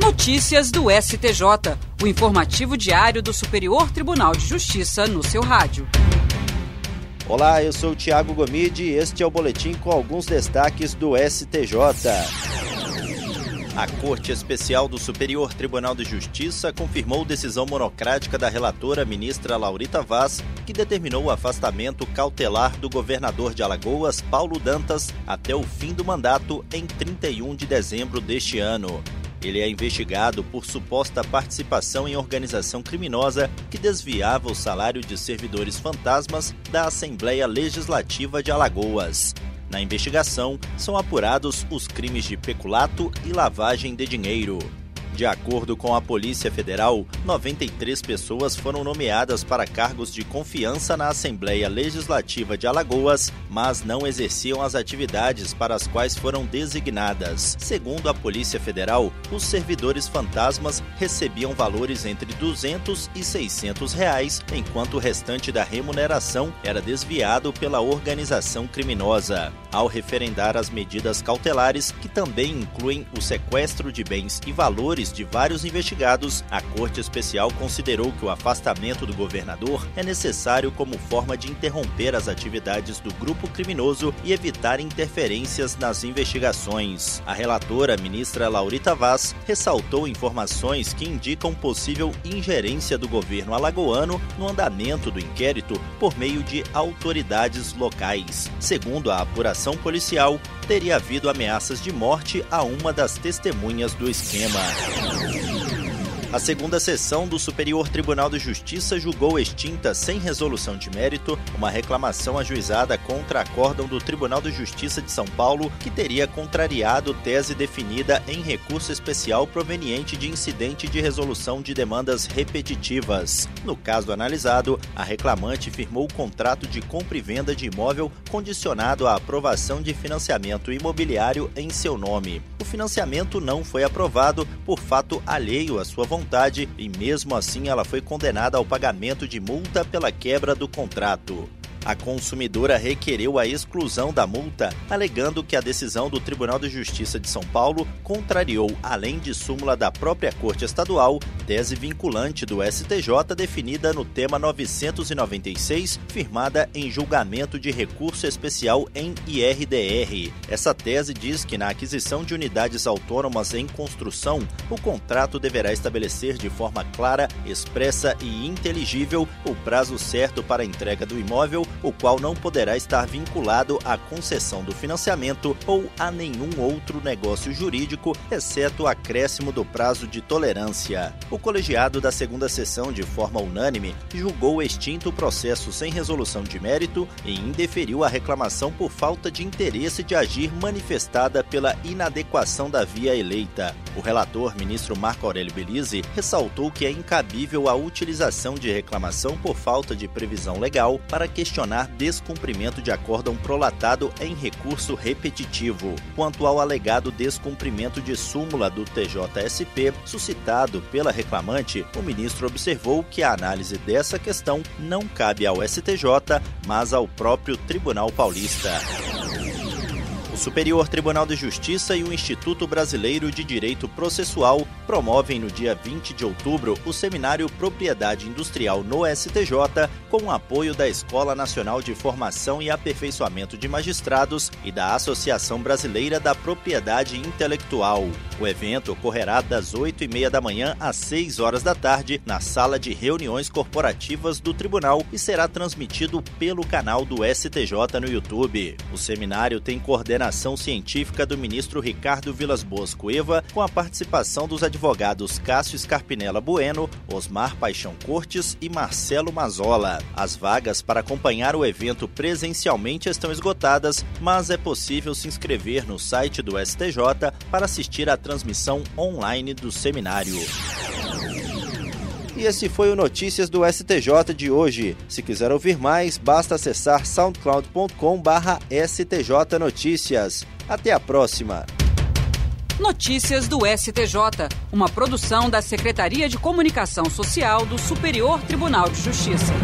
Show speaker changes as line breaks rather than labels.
Notícias do STJ, o informativo diário do Superior Tribunal de Justiça no seu rádio.
Olá, eu sou o Tiago Gomide e este é o boletim com alguns destaques do STJ. A Corte Especial do Superior Tribunal de Justiça confirmou decisão monocrática da relatora ministra Laurita Vaz, que determinou o afastamento cautelar do governador de Alagoas, Paulo Dantas, até o fim do mandato em 31 de dezembro deste ano. Ele é investigado por suposta participação em organização criminosa que desviava o salário de servidores fantasmas da Assembleia Legislativa de Alagoas. Na investigação, são apurados os crimes de peculato e lavagem de dinheiro. De acordo com a Polícia Federal, 93 pessoas foram nomeadas para cargos de confiança na Assembleia Legislativa de Alagoas, mas não exerciam as atividades para as quais foram designadas. Segundo a Polícia Federal, os servidores fantasmas recebiam valores entre 200 e 600 reais, enquanto o restante da remuneração era desviado pela organização criminosa. Ao referendar as medidas cautelares, que também incluem o sequestro de bens e valores de vários investigados, a Corte Especial considerou que o afastamento do governador é necessário como forma de interromper as atividades do grupo criminoso e evitar interferências nas investigações. A relatora, ministra Laurita Vaz, ressaltou informações que indicam possível ingerência do governo alagoano no andamento do inquérito por meio de autoridades locais. Segundo a apuração policial, teria havido ameaças de morte a uma das testemunhas do esquema. A segunda sessão do Superior Tribunal de Justiça julgou extinta, sem resolução de mérito, uma reclamação ajuizada contra acórdão do Tribunal de Justiça de São Paulo, que teria contrariado tese definida em recurso especial proveniente de incidente de resolução de demandas repetitivas. No caso analisado, a reclamante firmou o contrato de compra e venda de imóvel condicionado à aprovação de financiamento imobiliário em seu nome. O financiamento não foi aprovado por fato alheio à sua vontade vontade e, mesmo assim, ela foi condenada ao pagamento de multa pela quebra do contrato. A consumidora requereu a exclusão da multa, alegando que a decisão do Tribunal de Justiça de São Paulo contrariou, além de súmula da própria Corte Estadual, tese vinculante do STJ definida no tema 996, firmada em julgamento de recurso especial em IRDR. Essa tese diz que na aquisição de unidades autônomas em construção, o contrato deverá estabelecer de forma clara, expressa e inteligível o prazo certo para a entrega do imóvel o qual não poderá estar vinculado à concessão do financiamento ou a nenhum outro negócio jurídico, exceto o acréscimo do prazo de tolerância. O colegiado da segunda sessão, de forma unânime, julgou extinto o processo sem resolução de mérito e indeferiu a reclamação por falta de interesse de agir manifestada pela inadequação da via eleita. O relator, ministro Marco Aurélio Belize, ressaltou que é incabível a utilização de reclamação por falta de previsão legal para questionar descumprimento de acórdão prolatado em recurso repetitivo. Quanto ao alegado descumprimento de súmula do TJSP suscitado pela reclamante, o ministro observou que a análise dessa questão não cabe ao STJ, mas ao próprio Tribunal Paulista. Superior Tribunal de Justiça e o Instituto Brasileiro de Direito Processual promovem no dia 20 de outubro o seminário Propriedade Industrial no STJ, com o apoio da Escola Nacional de Formação e Aperfeiçoamento de Magistrados e da Associação Brasileira da Propriedade Intelectual. O evento ocorrerá das 8 e meia da manhã às 6 horas da tarde na sala de reuniões corporativas do Tribunal e será transmitido pelo canal do STJ no YouTube. O seminário tem coordenação científica do ministro Ricardo Vilas Boas Cueva, com a participação dos advogados Cássio Scarpinella Bueno, Osmar Paixão Cortes e Marcelo Mazola. As vagas para acompanhar o evento presencialmente estão esgotadas, mas é possível se inscrever no site do STJ para assistir à transmissão online do seminário. E esse foi o Notícias do STJ de hoje. Se quiser ouvir mais, basta acessar soundcloud.com/stj notícias. Até a próxima.
Notícias do STJ, uma produção da Secretaria de Comunicação Social do Superior Tribunal de Justiça.